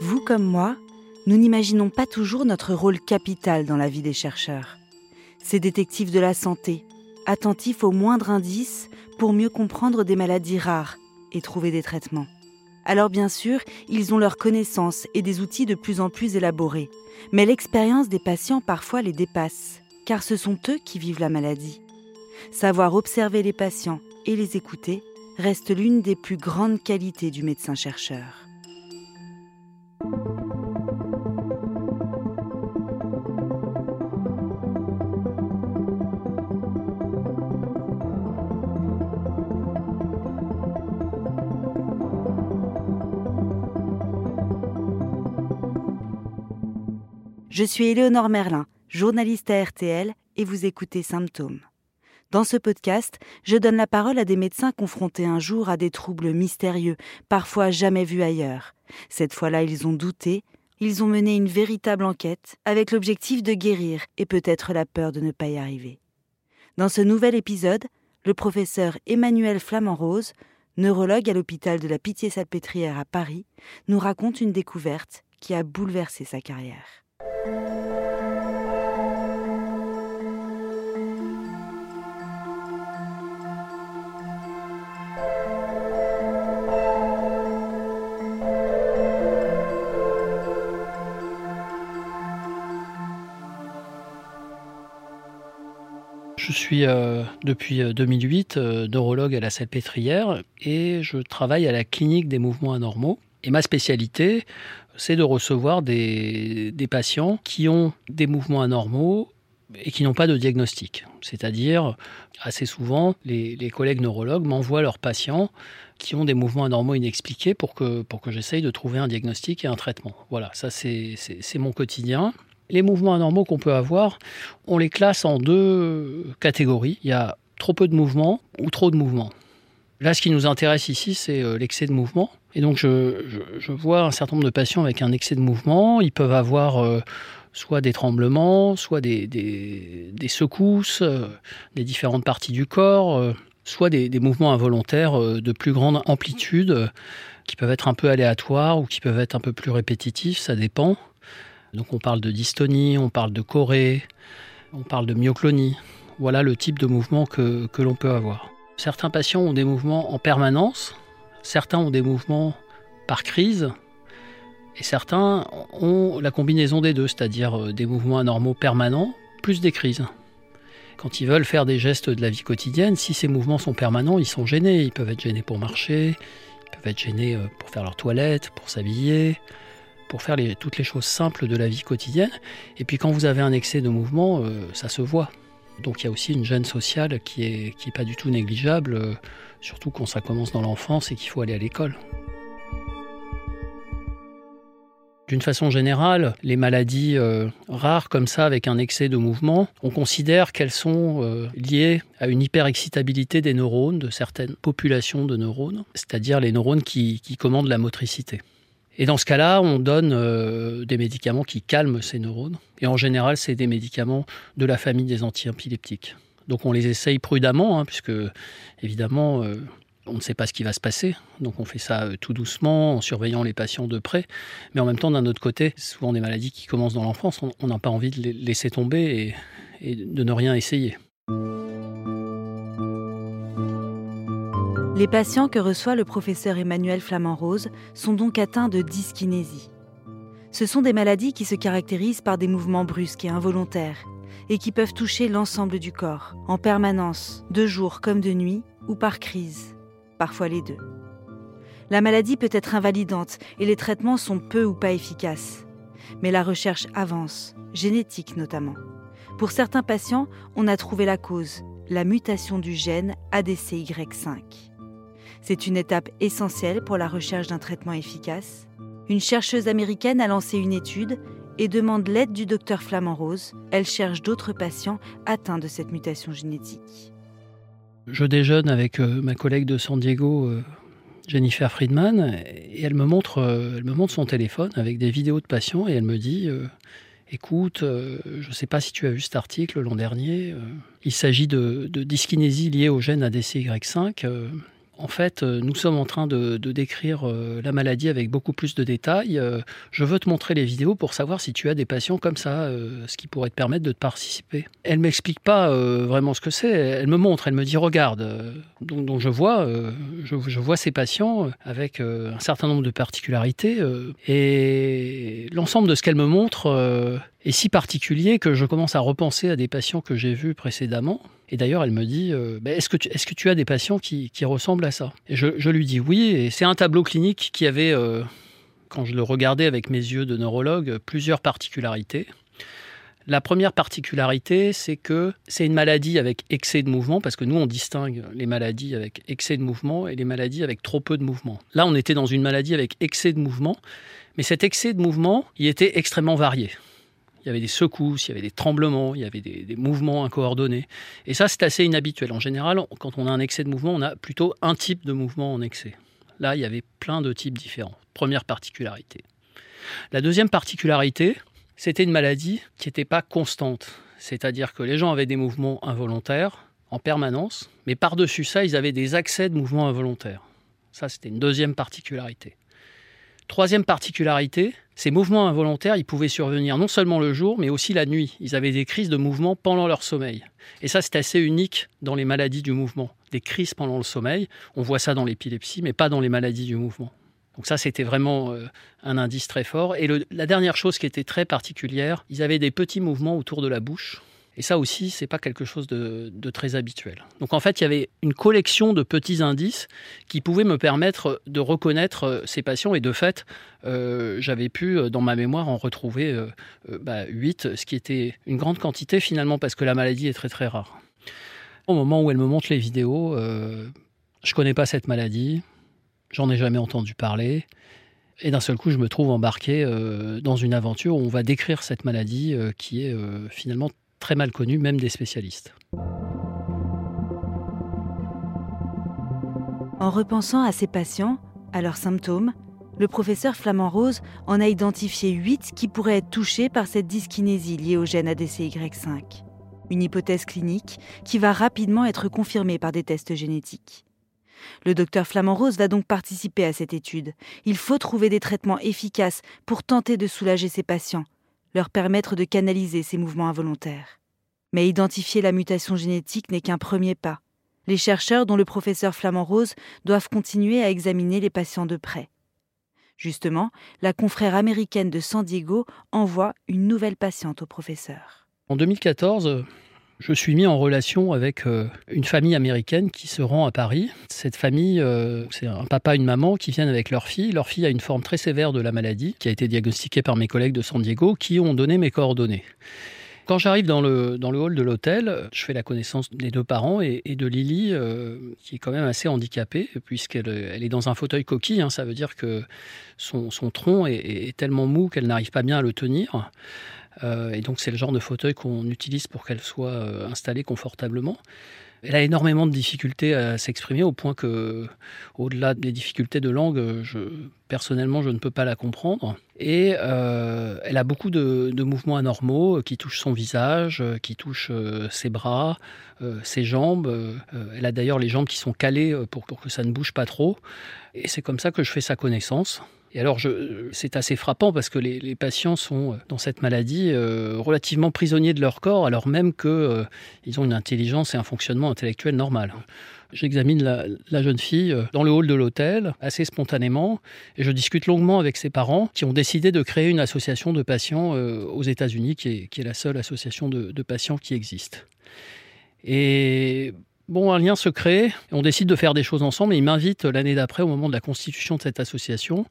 Vous comme moi, nous n'imaginons pas toujours notre rôle capital dans la vie des chercheurs. Ces détectives de la santé, attentifs aux moindres indices pour mieux comprendre des maladies rares et trouver des traitements. Alors bien sûr, ils ont leurs connaissances et des outils de plus en plus élaborés, mais l'expérience des patients parfois les dépasse, car ce sont eux qui vivent la maladie. Savoir observer les patients et les écouter reste l'une des plus grandes qualités du médecin-chercheur. Je suis Éléonore Merlin, journaliste à RTL, et vous écoutez Symptômes. Dans ce podcast, je donne la parole à des médecins confrontés un jour à des troubles mystérieux, parfois jamais vus ailleurs. Cette fois-là, ils ont douté, ils ont mené une véritable enquête avec l'objectif de guérir et peut-être la peur de ne pas y arriver. Dans ce nouvel épisode, le professeur Emmanuel Flamand-Rose, neurologue à l'hôpital de la Pitié-Salpêtrière à Paris, nous raconte une découverte qui a bouleversé sa carrière. Je suis euh, depuis 2008 euh, euh, neurologue à la Salpêtrière et je travaille à la clinique des mouvements anormaux. Et ma spécialité, c'est de recevoir des, patients qui ont des mouvements anormaux et qui n'ont pas de diagnostic. C'est-à-dire, assez souvent, les, collègues neurologues m'envoient leurs patients qui ont des mouvements anormaux inexpliqués pour que, pour que j'essaye de trouver un diagnostic et un traitement. Voilà, ça c'est mon quotidien. Les mouvements anormaux qu'on peut avoir, on les classe en deux catégories. Il y a trop peu de mouvements ou trop de mouvements. Là, ce qui nous intéresse ici, c'est euh, l'excès de mouvement. Et donc, je, vois un certain nombre de patients avec un excès de mouvement. Ils peuvent avoir euh, soit des tremblements, soit des, secousses euh, des différentes parties du corps, soit des, mouvements involontaires de plus grande amplitude qui peuvent être un peu aléatoires ou qui peuvent être un peu plus répétitifs, ça dépend. Donc, on parle de dystonie, on parle de chorée, on parle de myoclonie. Voilà le type de mouvement que, que l'on peut avoir. Certains patients ont des mouvements en permanence, certains ont des mouvements par crise, et certains ont la combinaison des deux, c'est-à-dire euh, des mouvements anormaux permanents plus des crises. Quand ils veulent faire des gestes de la vie quotidienne, si ces mouvements sont permanents, ils sont gênés. Ils peuvent être gênés pour marcher, ils peuvent être gênés euh, pour faire leur toilette, pour s'habiller, pour faire toutes les choses simples de la vie quotidienne. Et puis quand vous avez un excès de mouvement, euh, ça se voit. Donc il y a aussi une gêne sociale qui est, qui est pas du tout négligeable, euh, surtout quand ça commence dans l'enfance et qu'il faut aller à l'école. D'une façon générale, les maladies euh, rares comme ça, avec un excès de mouvement, on considère qu'elles sont liées à une hyperexcitabilité des neurones, de certaines populations de neurones, c'est-à-dire les neurones qui commandent la motricité. Et dans ce cas-là, on donne euh, des médicaments qui calment ces neurones. Et en général, c'est des médicaments de la famille des anti-épileptiques. Donc on les essaye prudemment, hein, puisque évidemment, euh, on ne sait pas ce qui va se passer. Donc on fait ça euh, tout doucement, en surveillant les patients de près. Mais en même temps, d'un autre côté, souvent des maladies qui commencent dans l'enfance, on n'a pas envie de les laisser tomber et de ne rien essayer. Les patients que reçoit le professeur Emmanuel Flamand-Rose sont donc atteints de dyskinésie. Ce sont des maladies qui se caractérisent par des mouvements brusques et involontaires et qui peuvent toucher l'ensemble du corps, en permanence, de jour comme de nuit, ou par crise, parfois les deux. La maladie peut être invalidante et les traitements sont peu ou pas efficaces. Mais la recherche avance, génétique notamment. Pour certains patients, on a trouvé la cause, la mutation du gène ADCY5. C'est une étape essentielle pour la recherche d'un traitement efficace. Une chercheuse américaine a lancé une étude et demande l'aide du docteur Flamand Rose. Elle cherche d'autres patients atteints de cette mutation génétique. Je déjeune avec euh, ma collègue de San Diego, euh, Jennifer Friedman, et elle me, montre, euh, elle me montre son téléphone avec des vidéos de patients et elle me dit Écoute, je ne sais pas si tu as vu cet article l'an dernier. il s'agit de, dyskinésie liée au gène ADCY5 en fait, euh, nous sommes en train de, décrire euh, la maladie avec beaucoup plus de détails. Euh, je veux te montrer les vidéos pour savoir si tu as des patients comme ça, ce qui pourrait te permettre de te participer. Elle m'explique pas vraiment ce que c'est. Elle me montre, elle me dit regarde. Donc, je vois, je, vois ces patients avec un certain nombre de particularités et l'ensemble de ce qu'elle me montre est si particulier que je commence à repenser à des patients que j'ai vus précédemment. Et d'ailleurs, elle me dit euh, ben, est-ce, que tu, est-ce que tu as des patients qui, ressemblent à ça? Et je, lui dis oui. Et c'est un tableau clinique qui avait, euh, quand je le regardais avec mes yeux de neurologue, plusieurs particularités. La première particularité, c'est que c'est une maladie avec excès de mouvement, parce que nous, on distingue les maladies avec excès de mouvement et les maladies avec trop peu de mouvement. Là, on était dans une maladie avec excès de mouvement, mais cet excès de mouvement, il était extrêmement varié il y avait des secousses, il y avait des tremblements, il y avait des, mouvements incoordonnés. Et ça, c'est assez inhabituel. En général, quand on a un excès de mouvement, on a plutôt un type de mouvement en excès. Là, il y avait plein de types différents. Première particularité. La deuxième particularité, c'était une maladie qui n'était pas constante. C'est-à-dire que les gens avaient des mouvements involontaires en permanence, mais par-dessus ça, ils avaient des accès de mouvements involontaires. Ça, c'était une deuxième particularité. Troisième particularité, ces mouvements involontaires, ils pouvaient survenir non seulement le jour, mais aussi la nuit. Ils avaient des crises de mouvement pendant leur sommeil. Et ça, c'est assez unique dans les maladies du mouvement. Des crises pendant le sommeil, on voit ça dans l'épilepsie, mais pas dans les maladies du mouvement. Donc ça, c'était vraiment euh, un indice très fort. Et la dernière chose qui était très particulière, ils avaient des petits mouvements autour de la bouche et ça aussi, c'est pas quelque chose de, très habituel. Donc en fait, il y avait une collection de petits indices qui pouvaient me permettre de reconnaître euh, ces patients. Et de fait, euh, j'avais pu, euh, dans ma mémoire, en retrouver 8, bah, ce qui était une grande quantité finalement, parce que la maladie est très très rare. Au moment où elle me montre les vidéos, je connais pas cette maladie, j'en ai jamais entendu parler. Et d'un seul coup, je me trouve embarqué dans une aventure où on va décrire cette maladie qui est finalement très mal connu, même des spécialistes. En repensant à ces patients, à leurs symptômes, le professeur Flamand Rose en a identifié 8 qui pourraient être touchés par cette dyskinésie liée au gène ADCY5. Une hypothèse clinique qui va rapidement être confirmée par des tests génétiques. Le docteur Flamand Rose va donc participer à cette étude. Il faut trouver des traitements efficaces pour tenter de soulager ces patients, leur permettre de canaliser ces mouvements involontaires. Mais identifier la mutation génétique n'est qu'un premier pas. Les chercheurs, dont le professeur Flamand Rose, doivent continuer à examiner les patients de près. Justement, la confrère américaine de San Diego envoie une nouvelle patiente au professeur. En 2014, je suis mis en relation avec euh, une famille américaine qui se rend à Paris. Cette famille, euh, c'est un papa et une maman qui viennent avec leur fille. Leur fille a une forme très sévère de la maladie qui a été diagnostiquée par mes collègues de San Diego qui ont donné mes coordonnées. Quand j'arrive dans le, dans le hall de l'hôtel, je fais la connaissance des deux parents et, de Lily, euh, qui est quand même assez handicapée, puisqu'elle elle est dans un fauteuil coquille. Hein. ça veut dire que son, son tronc est, est tellement mou qu'elle n'arrive pas bien à le tenir. Euh, et donc c'est le genre de fauteuil qu'on utilise pour qu'elle soit euh, installée confortablement. Elle a énormément de difficultés à s'exprimer au point que, au-delà des difficultés de langue, je, personnellement, je ne peux pas la comprendre. Et euh, elle a beaucoup de, mouvements anormaux qui touchent son visage, qui touchent ses bras, ses jambes. elle a d'ailleurs les jambes qui sont calées pour, que ça ne bouge pas trop. Et c'est comme ça que je fais sa connaissance. Et alors, c'est assez frappant parce que les, patients sont euh, dans cette maladie euh, relativement prisonniers de leur corps, alors même qu'ils euh, ont une intelligence et un fonctionnement intellectuel normal. J'examine la, jeune fille dans le hall de l'hôtel, assez spontanément, et je discute longuement avec ses parents qui ont décidé de créer une association de patients aux États-Unis, qui est, la seule association de, patients qui existe. Et Bon, un lien se crée, on décide de faire des choses ensemble et il m'invite l'année d'après, au moment de la constitution de cette association,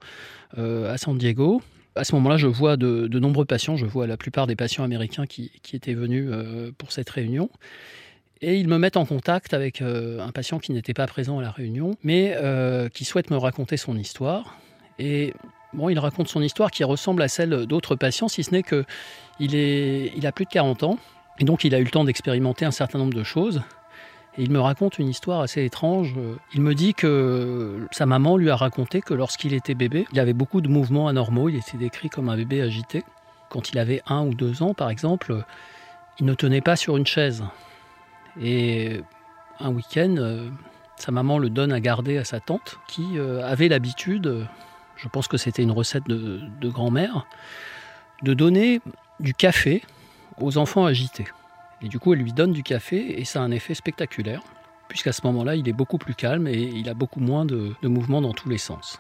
euh, à San Diego. À ce moment-là, je vois de, nombreux patients, je vois la plupart des patients américains qui, étaient venus euh, pour cette réunion. Et ils me mettent en contact avec euh, un patient qui n'était pas présent à la réunion, mais qui souhaite me raconter son histoire. Et bon, il raconte son histoire qui ressemble à celle d'autres patients, si ce n'est qu'il il a plus de 40 ans. Et donc, il a eu le temps d'expérimenter un certain nombre de choses il me raconte une histoire assez étrange. Il me dit que sa maman lui a raconté que lorsqu'il était bébé, il avait beaucoup de mouvements anormaux. Il était décrit comme un bébé agité. Quand il avait un ou deux ans, par exemple, il ne tenait pas sur une chaise. Et un week-end, Sa maman le donne à garder à sa tante qui avait l'habitude, je pense que c'était une recette de, grand-mère, de donner du café aux enfants agités. Et du coup, elle lui donne du café et ça a un effet spectaculaire, puisqu'à ce moment-là, il est beaucoup plus calme et il a beaucoup moins de, mouvements dans tous les sens.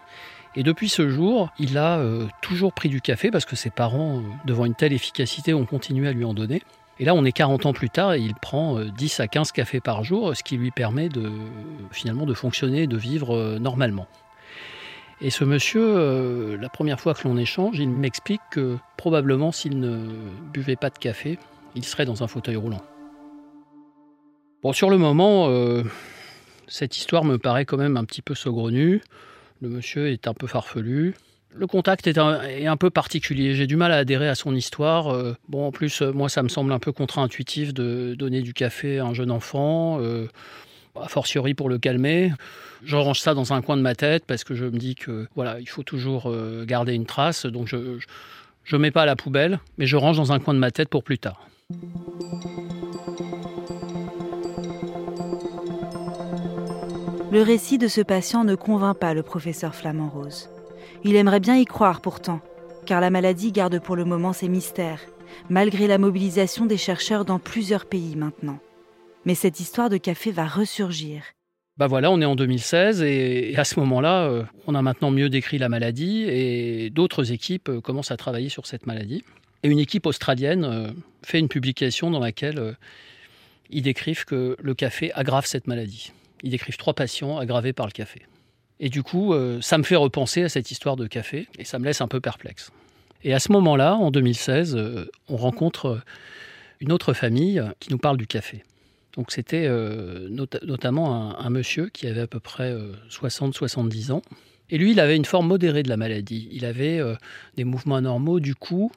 Et depuis ce jour, il a euh, toujours pris du café parce que ses parents, euh, devant une telle efficacité, ont continué à lui en donner. Et là, on est 40 ans plus tard et il prend 10 euh, à 15 cafés par jour, ce qui lui permet de, finalement de fonctionner, de vivre normalement. Et ce monsieur, la première fois que l'on échange, il m'explique que probablement s'il ne buvait pas de café, il serait dans un fauteuil roulant. Bon, sur le moment, euh, cette histoire me paraît quand même un petit peu saugrenue. Le monsieur est un peu farfelu. Le contact est un, peu particulier. J'ai du mal à adhérer à son histoire. Euh, bon, en plus, euh, moi, ça me semble un peu contre-intuitif de donner du café à un jeune enfant, a fortiori pour le calmer. Je range ça dans un coin de ma tête parce que je me dis que voilà, il faut toujours garder une trace. Donc je ne mets pas à la poubelle, mais je range dans un coin de ma tête pour plus tard. Le récit de ce patient ne convainc pas le professeur Flamand Rose. Il aimerait bien y croire pourtant, car la maladie garde pour le moment ses mystères, malgré la mobilisation des chercheurs dans plusieurs pays maintenant. Mais cette histoire de café va ressurgir. Bah voilà, on est en 2016 et à ce moment-là, euh, on a maintenant mieux décrit la maladie et d'autres équipes euh, commencent à travailler sur cette maladie. Et une équipe australienne euh, fait une publication dans laquelle ils décrivent que le café aggrave cette maladie. Ils décrivent trois patients aggravés par le café. Et du coup, euh, ça me fait repenser à cette histoire de café et ça me laisse un peu perplexe. Et à ce moment-là, en 2016, on rencontre une autre famille qui nous parle du café. Donc c'était notamment un, monsieur qui avait à peu près 60-70 ans. Et lui, il avait une forme modérée de la maladie. Il avait des mouvements anormaux du cou,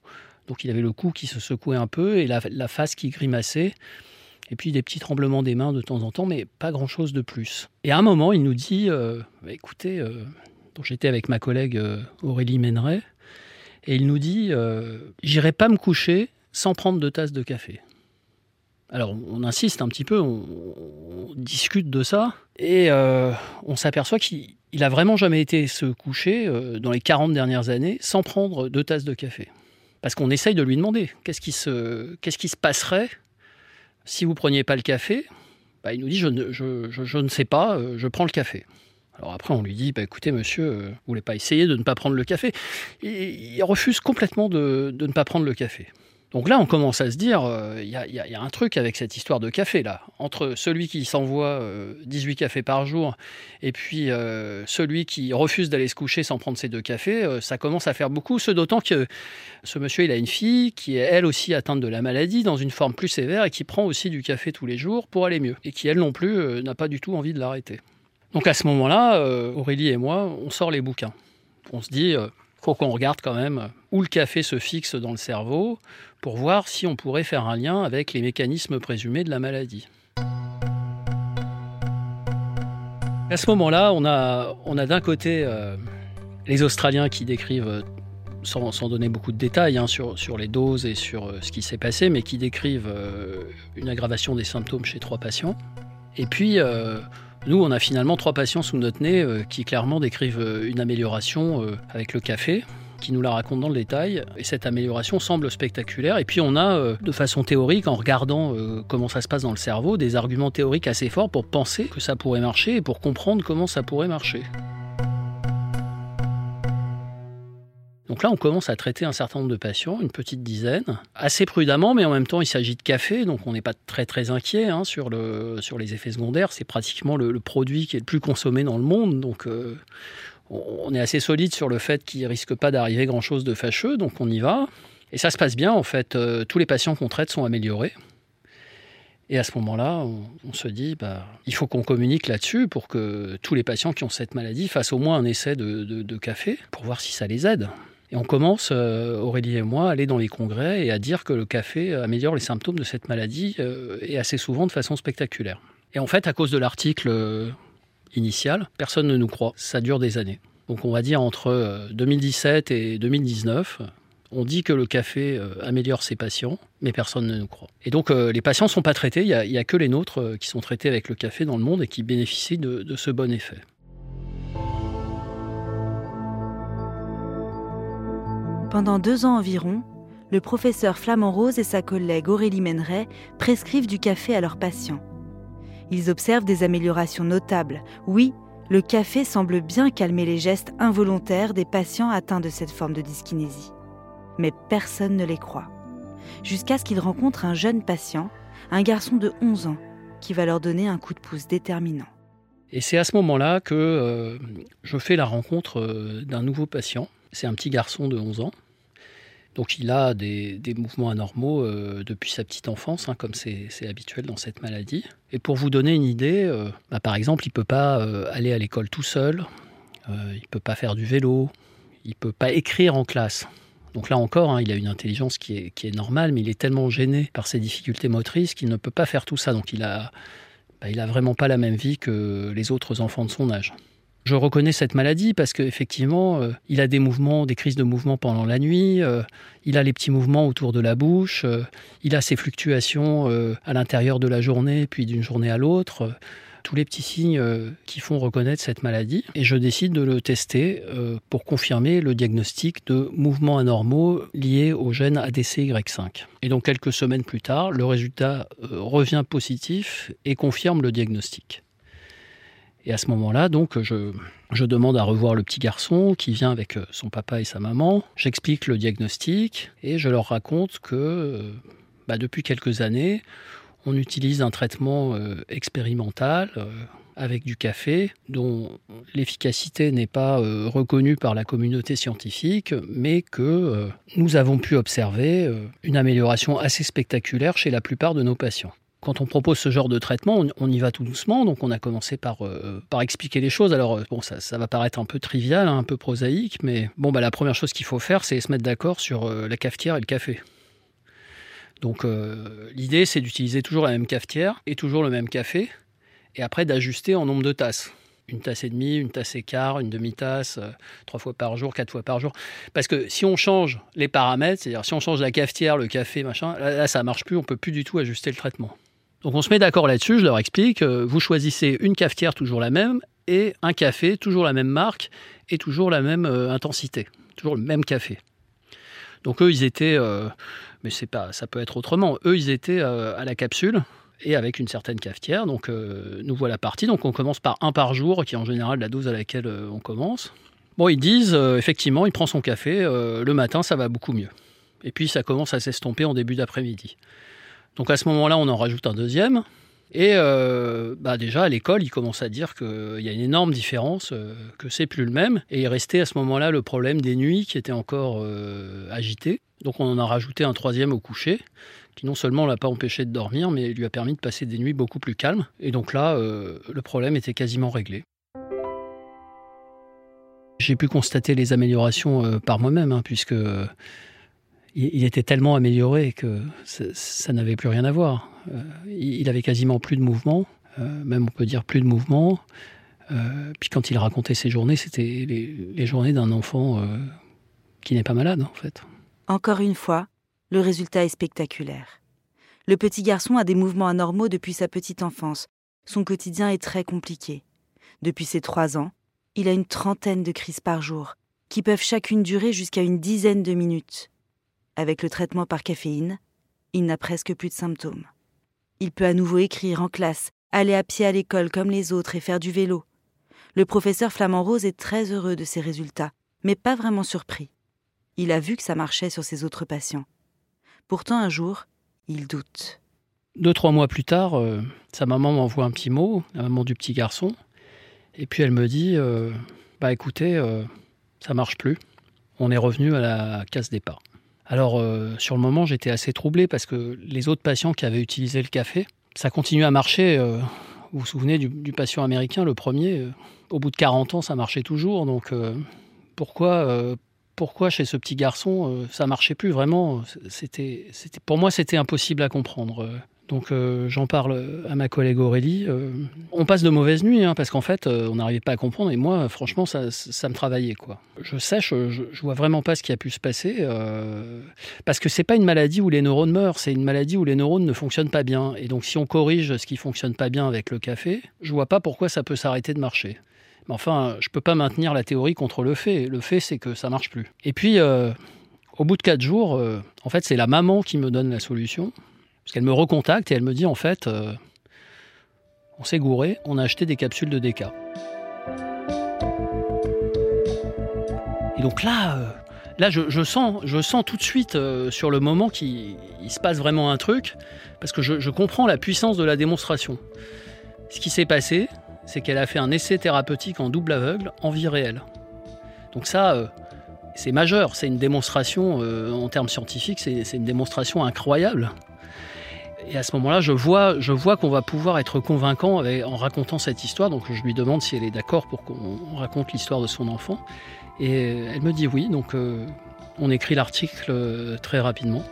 donc il avait le cou qui se secouait un peu et la, face qui grimaçait. Et puis des petits tremblements des mains de temps en temps, mais pas grand-chose de plus. Et à un moment, il nous dit, euh, bah, écoutez, euh, j'étais avec ma collègue euh, Aurélie Méneret, et il nous dit, j'irai pas me coucher sans prendre deux tasses de café. Alors on insiste un petit peu, on, discute de ça, et on s'aperçoit qu'il a vraiment jamais été se coucher dans les 40 dernières années sans prendre deux tasses de café. Parce qu'on essaye de lui demander qu'est-ce qui se passerait si vous preniez pas le café bah, Il nous dit je ne, je, ne sais pas, euh, je prends le café. Alors après, on lui dit bah, écoutez, monsieur, euh, vous voulez pas essayer de ne pas prendre le café? Il refuse complètement de ne pas prendre le café. Donc là, on commence à se dire, il euh, y, a un truc avec cette histoire de café, là. Entre celui qui s'envoie 18 euh, cafés par jour et puis euh, celui qui refuse d'aller se coucher sans prendre ses deux cafés, ça commence à faire beaucoup. Ce d'autant que ce monsieur, il a une fille qui est elle aussi atteinte de la maladie dans une forme plus sévère et qui prend aussi du café tous les jours pour aller mieux. Et qui, elle non plus, n'a pas du tout envie de l'arrêter. Donc à ce moment-là, Aurélie et moi, on sort les bouquins. On se dit, faut qu'on regarde quand même où le café se fixe dans le cerveau pour voir si on pourrait faire un lien avec les mécanismes présumés de la maladie. À ce moment-là, on a, on a d'un côté euh, les Australiens qui décrivent, euh, sans, donner beaucoup de détails hein, sur, sur, les doses et sur euh, ce qui s'est passé, mais qui décrivent une aggravation des symptômes chez trois patients. Et puis, nous, on a finalement trois patients sous notre nez euh, qui clairement décrivent euh, une amélioration euh, avec le café qui nous la raconte dans le détail. Et cette amélioration semble spectaculaire. Et puis on a, de façon théorique, en regardant comment ça se passe dans le cerveau, des arguments théoriques assez forts pour penser que ça pourrait marcher et pour comprendre comment ça pourrait marcher. Donc là, on commence à traiter un certain nombre de patients, une petite dizaine, assez prudemment, mais en même temps, il s'agit de café, donc on n'est pas très très inquiet hein, sur, le, sur les effets secondaires. C'est pratiquement le, produit qui est le plus consommé dans le monde, donc euh, on est assez solide sur le fait qu'il risque pas d'arriver grand-chose de fâcheux, donc on y va. Et ça se passe bien, en fait. Euh, tous les patients qu'on traite sont améliorés. Et à ce moment-là, on, se dit, bah, il faut qu'on communique là-dessus pour que tous les patients qui ont cette maladie fassent au moins un essai de café pour voir si ça les aide. Et on commence, euh, Aurélie et moi, à aller dans les congrès et à dire que le café améliore les symptômes de cette maladie euh, et assez souvent de façon spectaculaire. Et en fait, à cause de l'article euh, initial, personne ne nous croit. Ça dure des années. Donc on va dire entre 2017 et 2019, On dit que le café euh, améliore ses patients, mais personne ne nous croit. Et donc euh, les patients ne sont pas traités, il n'y a, que les nôtres euh, qui sont traités avec le café dans le monde et qui bénéficient de, ce bon effet. Pendant deux ans environ, le professeur Flamand Rose et sa collègue Aurélie Méneret prescrivent du café à leurs patients. Ils observent des améliorations notables. Oui, le café semble bien calmer les gestes involontaires des patients atteints de cette forme de dyskinésie mais personne ne les croit. Jusqu'à ce qu'ils rencontrent un jeune patient, un garçon de 11 ans, qui va leur donner un coup de pouce déterminant. Et c'est à ce moment-là que euh, je fais la rencontre euh, d'un nouveau patient. C'est un petit garçon de 11 ans. Donc il a des, mouvements anormaux euh, depuis sa petite enfance, hein, comme c'est habituel dans cette maladie. Et pour vous donner une idée, bah, par exemple, il ne peut pas aller à l'école tout seul, il ne peut pas faire du vélo, il ne peut pas écrire en classe. Donc là encore, hein, il a une intelligence qui est, normale, mais il est tellement gêné par ses difficultés motrices qu'il ne peut pas faire tout ça. Donc il a, bah, il a vraiment pas la même vie que les autres enfants de son âge. Je reconnais cette maladie parce qu'effectivement, euh, il a des mouvements, des crises de mouvement pendant la nuit, euh, il a les petits mouvements autour de la bouche, euh, il a ses fluctuations à l'intérieur de la journée, puis d'une journée à l'autre tous les petits signes qui font reconnaître cette maladie. Et je décide de le tester pour confirmer le diagnostic de mouvements anormaux liés au gène ADCY5. Et donc quelques semaines plus tard, le résultat revient positif et confirme le diagnostic. Et à ce moment-là, donc, je, demande à revoir le petit garçon qui vient avec son papa et sa maman. J'explique le diagnostic et je leur raconte que bah, depuis quelques années, on utilise un traitement euh, expérimental euh, avec du café dont l'efficacité n'est pas euh, reconnue par la communauté scientifique, mais que nous avons pu observer une amélioration assez spectaculaire chez la plupart de nos patients. Quand on propose ce genre de traitement, on, y va tout doucement, donc on a commencé par, par expliquer les choses. Alors, bon, ça, va paraître un peu trivial, hein, un peu prosaïque, mais bon, bah, la première chose qu'il faut faire, c'est se mettre d'accord sur la cafetière et le café. Donc euh, l'idée, c'est d'utiliser toujours la même cafetière et toujours le même café, et après d'ajuster en nombre de tasses. Une tasse et demie, une tasse et quart, une demi-tasse, euh, trois fois par jour, quatre fois par jour. Parce que si on change les paramètres, c'est-à-dire si on change la cafetière, le café, machin, là, ça marche plus, on peut plus du tout ajuster le traitement. Donc on se met d'accord là-dessus, je leur explique, euh, vous choisissez une cafetière toujours la même et un café toujours la même marque et toujours la même intensité, toujours le même café. Donc eux, ils étaient mais c'est pas, ça peut être autrement. Eux, ils étaient euh, à la capsule et avec une certaine cafetière. Donc euh, nous voilà partis. Donc on commence par un par jour, qui est en général la dose à laquelle euh, on commence. Bon, ils disent effectivement, il prend son café le matin, ça va beaucoup mieux. Et puis ça commence à s'estomper en début d'après-midi. Donc à ce moment-là, on en rajoute un deuxième. Et bah déjà à l'école, il commence à dire qu'il y a une énorme différence, que c'est plus le même. Et il restait à ce moment-là le problème des nuits qui était encore agité. Donc on en a rajouté un troisième au coucher, qui non seulement l'a pas empêché de dormir, mais lui a permis de passer des nuits beaucoup plus calmes. Et donc là, euh, le problème était quasiment réglé. J'ai pu constater les améliorations euh, par moi-même, hein, puisque euh, il, était tellement amélioré que ça, n'avait plus rien à voir. il avait quasiment plus de mouvement, même on peut dire plus de mouvement. puis quand il racontait ses journées, c'était les, les, journées d'un enfant qui n'est pas malade en fait. Encore une fois, le résultat est spectaculaire. Le petit garçon a des mouvements anormaux depuis sa petite enfance. Son quotidien est très compliqué. Depuis ses trois ans, il a une trentaine de crises par jour, qui peuvent chacune durer jusqu'à une dizaine de minutes. Avec le traitement par caféine, il n'a presque plus de symptômes. Il peut à nouveau écrire en classe, aller à pied à l'école comme les autres et faire du vélo. Le professeur Flamand Rose est très heureux de ses résultats, mais pas vraiment surpris. Il a vu que ça marchait sur ses autres patients. Pourtant, un jour, il doute. Deux, trois mois plus tard, euh, sa maman m'envoie un petit mot, la maman du petit garçon. Et puis elle me dit euh, Bah écoutez, euh, ça marche plus. On est revenu à la case départ. Alors, sur le moment, j'étais assez troublé parce que les autres patients qui avaient utilisé le café, ça continue à marcher. vous vous souvenez du, patient américain, le premier Au bout de 40 ans, ça marchait toujours. Donc, pourquoi pourquoi chez ce petit garçon euh, ça marchait plus vraiment? C'était, pour moi, c'était impossible à comprendre. Donc euh, j'en parle à ma collègue Aurélie. Euh, on passe de mauvaises nuits hein, parce qu'en fait euh, on n'arrivait pas à comprendre et moi franchement ça, me travaillait quoi. Je sèche, je, je, vois vraiment pas ce qui a pu se passer parce que c'est pas une maladie où les neurones meurent, c'est une maladie où les neurones ne fonctionnent pas bien et donc si on corrige ce qui fonctionne pas bien avec le café, je vois pas pourquoi ça peut s'arrêter de marcher. Mais enfin je peux pas maintenir la théorie contre le fait. Le fait c'est que ça marche plus. Et puis au bout de quatre jours, en fait c'est la maman qui me donne la solution parce qu'elle me recontacte et elle me dit en fait, euh, on s'est gouré, on a acheté des capsules de DK. Et donc là, euh, là je, sens, je sens tout de suite euh, sur le moment qu'il se passe vraiment un truc, parce que je, comprends la puissance de la démonstration. Ce qui s'est passé, c'est qu'elle a fait un essai thérapeutique en double aveugle en vie réelle. Donc ça, c'est majeur, c'est une démonstration en termes scientifiques, c'est une démonstration incroyable. Et à ce moment-là, je vois, je vois qu'on va pouvoir être convaincant en racontant cette histoire. Donc je lui demande si elle est d'accord pour qu'on raconte l'histoire de son enfant. Et elle me dit oui. Donc euh, on écrit l'article euh, très rapidement.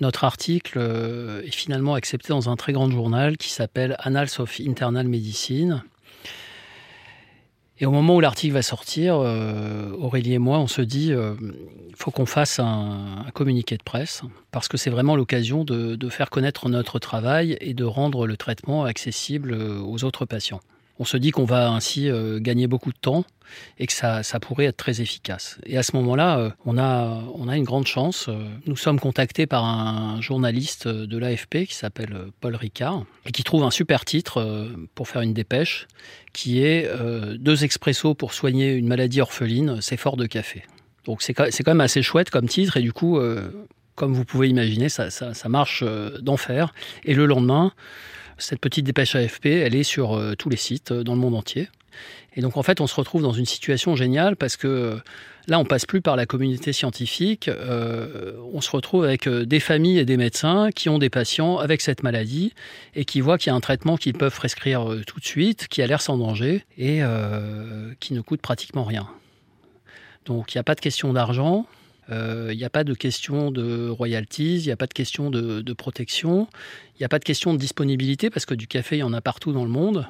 Notre article euh, est finalement accepté dans un très grand journal qui s'appelle Annals of Internal Medicine et au moment où l'article va sortir, euh, Aurélie et moi, on se dit, il euh, faut qu'on fasse un, communiqué de presse, parce que c'est vraiment l'occasion de, faire connaître notre travail et de rendre le traitement accessible euh, aux autres patients. On se dit qu'on va ainsi gagner beaucoup de temps et que ça, pourrait être très efficace. Et à ce moment-là, euh, on, a, on a une grande chance. Euh, nous sommes contactés par un journaliste de l'AFP qui s'appelle euh, Paul Ricard et qui trouve un super titre pour faire une dépêche qui est Deux expressos pour soigner une maladie orpheline, c'est fort de café. Donc c'est quand même assez chouette comme titre et du coup, comme vous pouvez imaginer, ça, ça marche d'enfer. Et le lendemain, cette petite dépêche AFP, elle est sur tous les sites dans le monde entier. Et donc en fait, on se retrouve dans une situation géniale parce que euh, là, on passe plus par la communauté scientifique, euh, on se retrouve avec euh, des familles et des médecins qui ont des patients avec cette maladie et qui voient qu'il y a un traitement qu'ils peuvent prescrire tout de suite, qui a l'air sans danger et qui ne coûte pratiquement rien. Donc il n'y a pas de question d'argent, il n'y a pas de question de royalties, il n'y a pas de question de, protection, il n'y a pas de question de disponibilité parce que du café, il y en a partout dans le monde.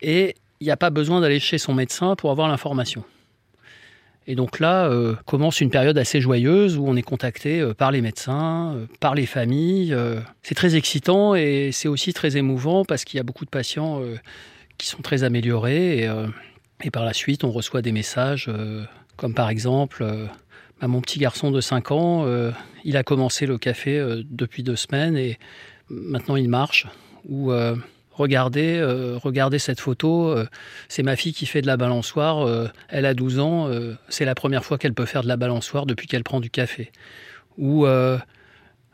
Et il n'y a pas besoin d'aller chez son médecin pour avoir l'information. Et donc là euh, commence une période assez joyeuse où on est contacté euh, par les médecins, euh, par les familles. c'est très excitant et c'est aussi très émouvant parce qu'il y a beaucoup de patients qui sont très améliorés. Et, par la suite, on reçoit des messages comme par exemple bah, mon petit garçon de 5 ans, il a commencé le café depuis deux semaines et maintenant il marche. Ou regardez, euh, regardez cette photo, euh, c'est ma fille qui fait de la balançoire, euh, elle a 12 ans, c'est la première fois qu'elle peut faire de la balançoire depuis qu'elle prend du café. Ou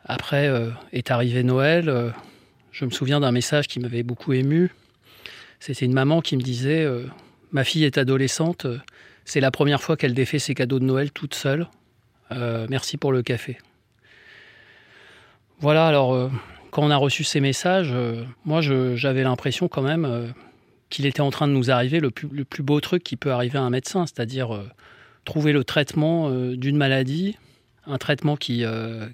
après est arrivé Noël, je me souviens d'un message qui m'avait beaucoup ému. C'était une maman qui me disait Ma fille est adolescente, c'est la première fois qu'elle défait ses cadeaux de Noël toute seule. merci pour le café. Voilà, alors quand on a reçu ces messages, euh, moi j'avais l'impression quand même euh, qu'il était en train de nous arriver le plus, beau truc qui peut arriver à un médecin, c'est-à-dire euh, trouver le traitement d'une maladie, un traitement qui,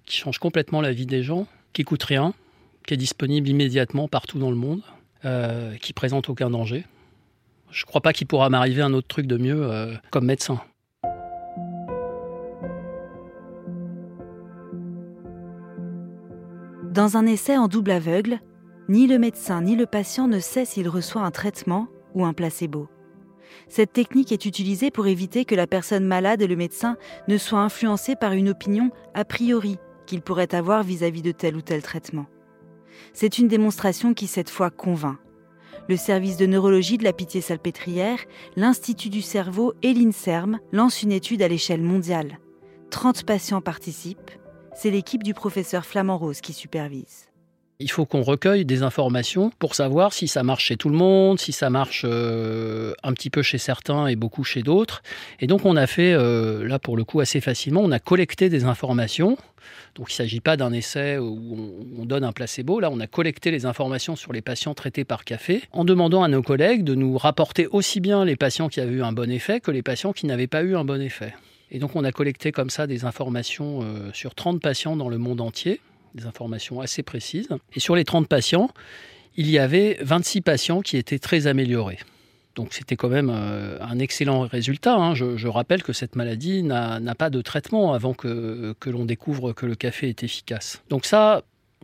qui, change complètement la vie des gens, qui coûte rien, qui est disponible immédiatement partout dans le monde, qui présente aucun danger. Je ne crois pas qu'il pourra m'arriver un autre truc de mieux comme médecin. Dans un essai en double aveugle, ni le médecin ni le patient ne sait s'il reçoit un traitement ou un placebo. Cette technique est utilisée pour éviter que la personne malade et le médecin ne soient influencés par une opinion a priori qu'ils pourraient avoir vis-à-vis de tel ou tel traitement. C'est une démonstration qui cette fois convainc. Le service de neurologie de la Pitié-Salpêtrière, l'Institut du cerveau et l'INSERM lancent une étude à l'échelle mondiale. 30 patients participent, c'est l'équipe du professeur Flamand Rose qui supervise. Il faut qu'on recueille des informations pour savoir si ça marche chez tout le monde, si ça marche euh, un petit peu chez certains et beaucoup chez d'autres. Et donc on a fait, euh, là pour le coup assez facilement, on a collecté des informations. Donc il ne s'agit pas d'un essai où on, donne un placebo. Là, on a collecté les informations sur les patients traités par café en demandant à nos collègues de nous rapporter aussi bien les patients qui avaient eu un bon effet que les patients qui n'avaient pas eu un bon effet. Et donc on a collecté comme ça des informations euh, sur 30 patients dans le monde entier, des informations assez précises. Et sur les 30 patients, il y avait 26 patients qui étaient très améliorés. Donc c'était quand même euh, un excellent résultat. Hein. Je, rappelle que cette maladie n'a pas de traitement avant que, que l'on découvre que le café est efficace. Donc ça,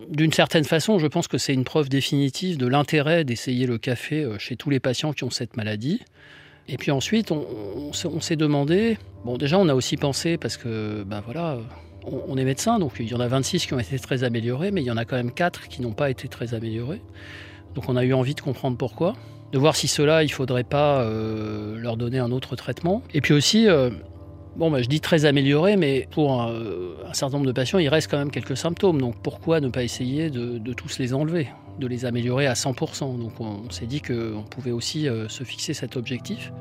d'une certaine façon, je pense que c'est une preuve définitive de l'intérêt d'essayer le café euh, chez tous les patients qui ont cette maladie. Et puis ensuite, on, s'est demandé, bon déjà on a aussi pensé, parce que ben voilà, on, est médecin, donc il y en a 26 qui ont été très améliorés, mais il y en a quand même 4 qui n'ont pas été très améliorés. Donc on a eu envie de comprendre pourquoi, de voir si cela, il ne faudrait pas euh, leur donner un autre traitement. Et puis aussi, euh, bon, bah, je dis très amélioré, mais pour un, certain nombre de patients, il reste quand même quelques symptômes. Donc pourquoi ne pas essayer de, tous les enlever, de les améliorer à 100% Donc on, s'est dit qu'on pouvait aussi euh, se fixer cet objectif.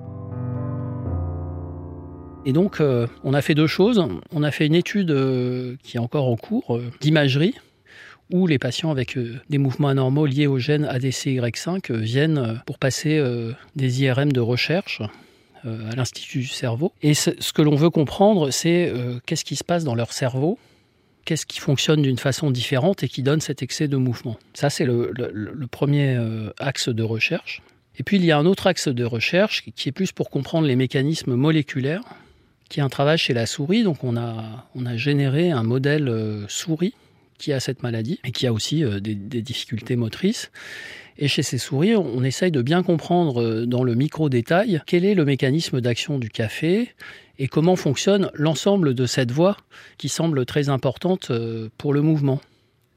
Et donc, on a fait deux choses. On a fait une étude qui est encore en cours d'imagerie où les patients avec euh, des mouvements anormaux liés au gène ADCY5 euh, viennent euh, pour passer des IRM de recherche à l'Institut du cerveau. Et ce que l'on veut comprendre, c'est qu'est-ce qui se passe dans leur cerveau, qu'est-ce qui fonctionne d'une façon différente et qui donne cet excès de mouvement. Ça, c'est le, premier axe de recherche. Et puis, il y a un autre axe de recherche qui est plus pour comprendre les mécanismes moléculaires, qui est un travail chez la souris. Donc, on a, on a généré un modèle souris qui a cette maladie et qui a aussi euh, des, difficultés motrices. Et chez ces souris, on essaye de bien comprendre euh, dans le micro-détail quel est le mécanisme d'action du café et comment fonctionne l'ensemble de cette voie qui semble très importante euh, pour le mouvement.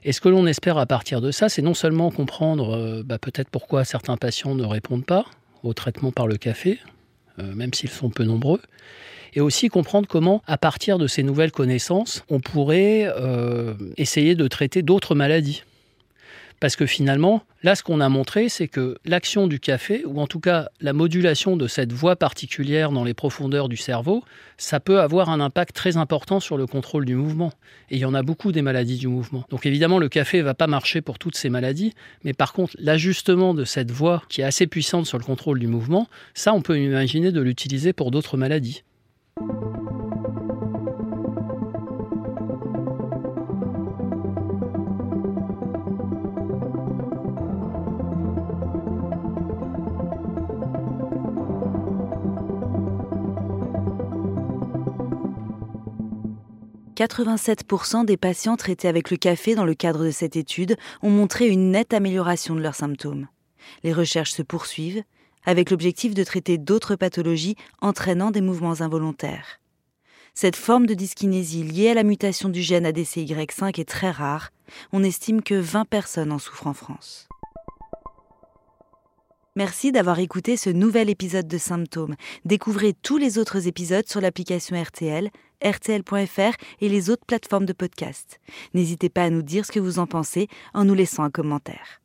Et ce que l'on espère à partir de ça, c'est non seulement comprendre bah, peut-être pourquoi certains patients ne répondent pas au traitement par le café, même s'ils sont peu nombreux, et aussi comprendre comment, à partir de ces nouvelles connaissances, on pourrait euh, essayer de traiter d'autres maladies. Parce que finalement, là, ce qu'on a montré, c'est que l'action du café, ou en tout cas la modulation de cette voie particulière dans les profondeurs du cerveau, ça peut avoir un impact très important sur le contrôle du mouvement. Et il y en a beaucoup des maladies du mouvement. Donc évidemment, le café ne va pas marcher pour toutes ces maladies, mais par contre, l'ajustement de cette voie qui est assez puissante sur le contrôle du mouvement, ça, on peut imaginer de l'utiliser pour d'autres maladies. 87% des patients traités avec le café dans le cadre de cette étude ont montré une nette amélioration de leurs symptômes. Les recherches se poursuivent avec l'objectif de traiter d'autres pathologies entraînant des mouvements involontaires. Cette forme de dyskinésie liée à la mutation du gène ADCY5 est très rare. On estime que 20 personnes en souffrent en France. Merci d'avoir écouté ce nouvel épisode de Symptômes. Découvrez tous les autres épisodes sur l'application RTL, rtl.fr et les autres plateformes de podcast. N'hésitez pas à nous dire ce que vous en pensez en nous laissant un commentaire.